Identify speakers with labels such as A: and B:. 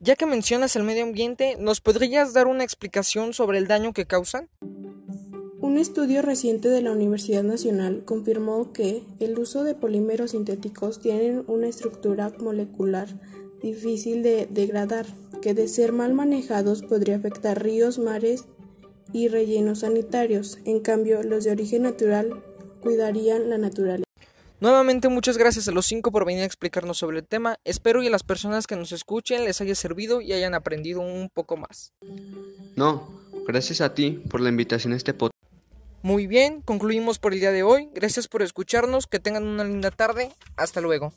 A: Ya que mencionas el medio ambiente, ¿nos podrías dar una explicación sobre el daño que causan?
B: Un estudio reciente de la Universidad Nacional confirmó que el uso de polímeros sintéticos tiene una estructura molecular difícil de degradar, que de ser mal manejados podría afectar ríos, mares y rellenos sanitarios. En cambio, los de origen natural cuidarían la naturaleza.
A: Nuevamente muchas gracias a los cinco por venir a explicarnos sobre el tema. Espero y a las personas que nos escuchen les haya servido y hayan aprendido un poco más.
C: No, gracias a ti por la invitación a este podcast.
A: Muy bien, concluimos por el día de hoy. Gracias por escucharnos, que tengan una linda tarde. Hasta luego.